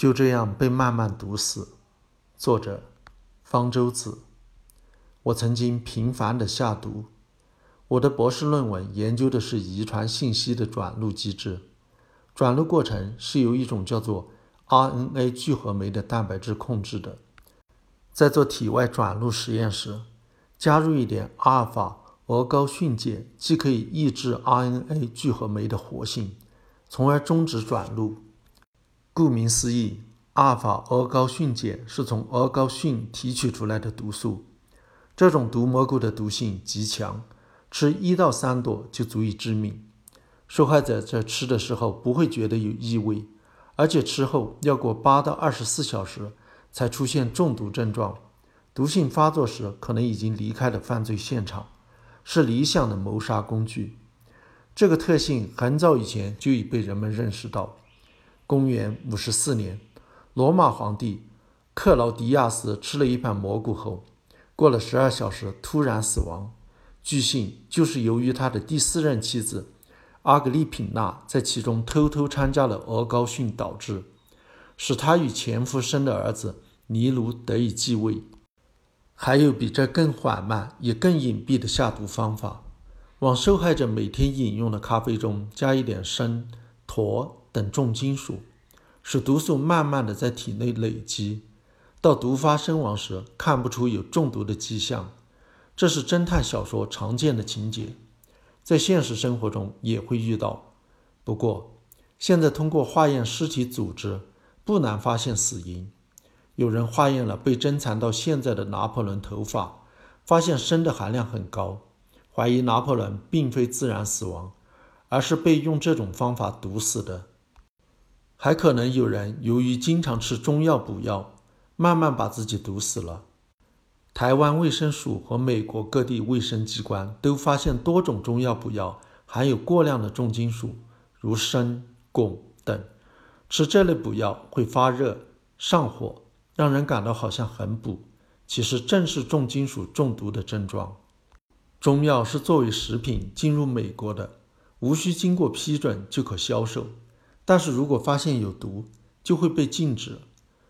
就这样被慢慢毒死。作者：方舟子。我曾经频繁的下毒。我的博士论文研究的是遗传信息的转录机制。转录过程是由一种叫做 RNA 聚合酶的蛋白质控制的。在做体外转录实验时，加入一点阿尔法鹅膏蕈碱，既可以抑制 RNA 聚合酶的活性，从而终止转录。顾名思义。阿尔法鹅膏蕈碱是从鹅膏蕈提取出来的毒素，这种毒蘑菇的毒性极强，吃一到三朵就足以致命。受害者在吃的时候不会觉得有异味，而且吃后要过八到二十四小时才出现中毒症状。毒性发作时可能已经离开了犯罪现场，是理想的谋杀工具。这个特性很早以前就已被人们认识到。公元五十四年。罗马皇帝克劳迪亚斯吃了一盘蘑菇后，过了十二小时突然死亡。据信就是由于他的第四任妻子阿格丽品娜在其中偷偷掺加了鹅膏蕈导致，使他与前夫生的儿子尼禄得以继位。还有比这更缓慢也更隐蔽的下毒方法：往受害者每天饮用的咖啡中加一点砷、铊等重金属。使毒素慢慢的在体内累积，到毒发身亡时看不出有中毒的迹象，这是侦探小说常见的情节，在现实生活中也会遇到。不过，现在通过化验尸体组织，不难发现死因。有人化验了被珍藏到现在的拿破仑头发，发现砷的含量很高，怀疑拿破仑并非自然死亡，而是被用这种方法毒死的。还可能有人由于经常吃中药补药，慢慢把自己毒死了。台湾卫生署和美国各地卫生机关都发现多种中药补药含有过量的重金属，如砷、汞等。吃这类补药会发热、上火，让人感到好像很补，其实正是重金属中毒的症状。中药是作为食品进入美国的，无需经过批准就可销售。但是如果发现有毒，就会被禁止。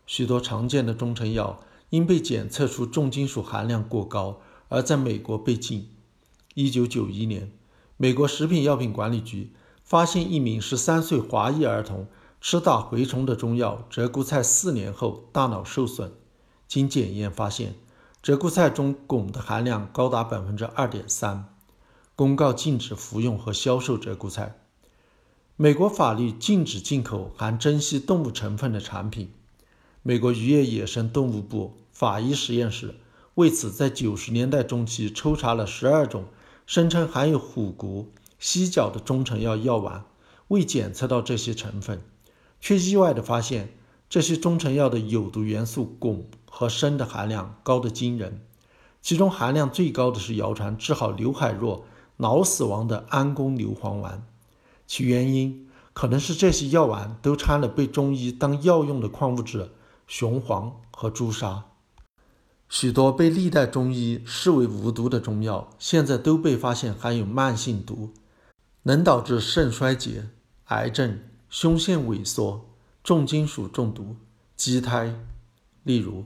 许多常见的中成药因被检测出重金属含量过高，而在美国被禁。一九九一年，美国食品药品管理局发现一名十三岁华裔儿童吃打蛔虫的中药鹧鸪菜四年后大脑受损，经检验发现鹧鸪菜中汞的含量高达百分之二点三，公告禁止服用和销售鹧鸪菜。美国法律禁止进口含珍稀动物成分的产品。美国渔业野生动物部法医实验室为此在九十年代中期抽查了十二种声称含有虎骨、犀角的中成药药丸，未检测到这些成分，却意外地发现这些中成药的有毒元素汞和砷的含量高得惊人。其中含量最高的是谣传治好刘海若脑死亡的安宫牛黄丸。其原因可能是这些药丸都掺了被中医当药用的矿物质雄黄和朱砂。许多被历代中医视为无毒的中药，现在都被发现含有慢性毒，能导致肾衰竭、癌症、胸腺萎缩、重金属中毒、畸胎。例如，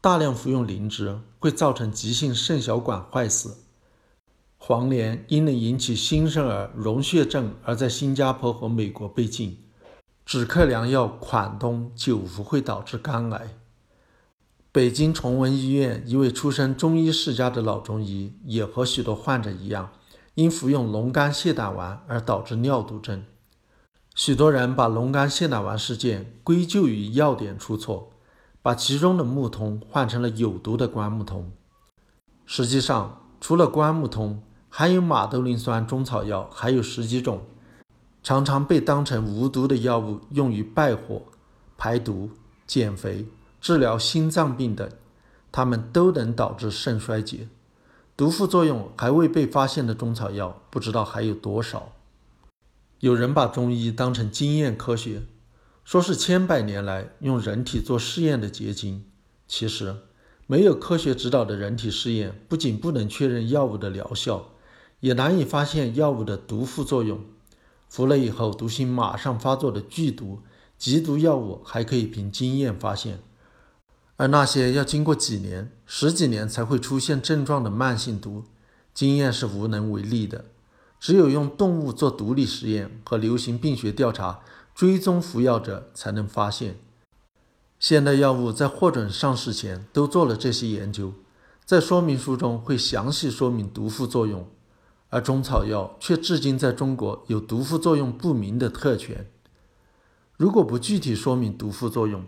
大量服用灵芝会造成急性肾小管坏死。黄连因能引起新生儿溶血症而在新加坡和美国被禁。止咳良药款冬久服会导致肝癌。北京崇文医院一位出身中医世家的老中医，也和许多患者一样，因服用龙肝泻胆丸而导致尿毒症。许多人把龙肝泻胆丸事件归咎于药典出错，把其中的木通换成了有毒的关木通。实际上，除了关木通，含有马兜铃酸中草药还有十几种，常常被当成无毒的药物用于败火、排毒、减肥、治疗心脏病等，它们都能导致肾衰竭。毒副作用还未被发现的中草药不知道还有多少。有人把中医当成经验科学，说是千百年来用人体做试验的结晶。其实，没有科学指导的人体试验，不仅不能确认药物的疗效。也难以发现药物的毒副作用，服了以后毒性马上发作的剧毒，极毒药物还可以凭经验发现，而那些要经过几年、十几年才会出现症状的慢性毒，经验是无能为力的。只有用动物做毒理实验和流行病学调查，追踪服药者才能发现。现代药物在获准上市前都做了这些研究，在说明书中会详细说明毒副作用，而中草药却至今在中国有毒副作用不明的特权。如果不具体说明毒副作用，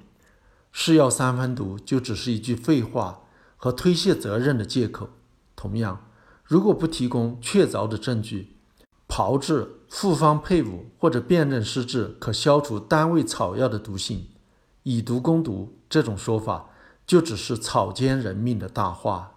是药三分毒就只是一句废话和推卸责任的借口。同样，如果不提供确凿的证据，炮制、复方配伍或者辨认施治可消除单位草药的毒性，以毒攻毒这种说法就只是草菅人命的大话。